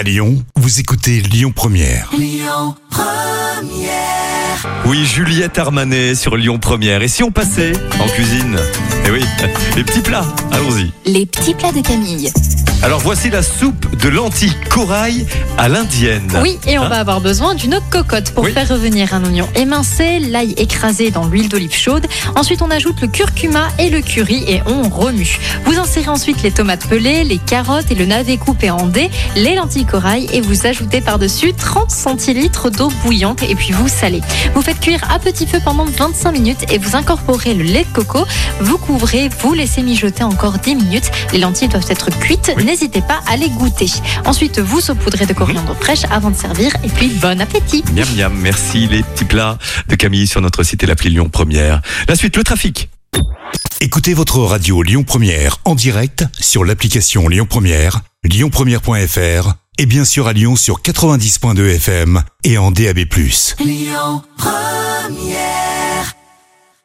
À Lyon, vous écoutez Lyon Première. Oui, Juliette Armanet sur Lyon Première. Et si on passait en cuisine? Eh oui, les petits plats. Allons-y. Les petits plats de Camille. Alors voici la soupe de lentilles corail à l'indienne. Oui, et on Hein va avoir besoin d'une cocotte pour Oui. faire revenir un oignon émincé, l'ail écrasé dans l'huile d'olive chaude. Ensuite, on ajoute le curcuma et le curry et on remue. Vous insérez ensuite les tomates pelées, les carottes et le navet coupé en dés, les lentilles corail et vous ajoutez par-dessus 30 centilitres d'eau bouillante et puis vous salez. Vous faites cuire à petit feu pendant 25 minutes et vous incorporez le lait de coco. Vous couvrez, vous laissez mijoter encore 10 minutes. Les lentilles doivent être cuites. N'hésitez pas à les goûter. Ensuite, vous saupoudrez de coriandre fraîche avant de servir et puis bon appétit. Miam miam, merci les petits plats de Camille sur notre site et l'appli Lyon Première. La suite, le trafic. Écoutez votre radio Lyon Première en direct sur l'application Lyon Première, lyonpremière.fr et bien sûr à Lyon sur 90.2 FM et en DAB+. Lyon Première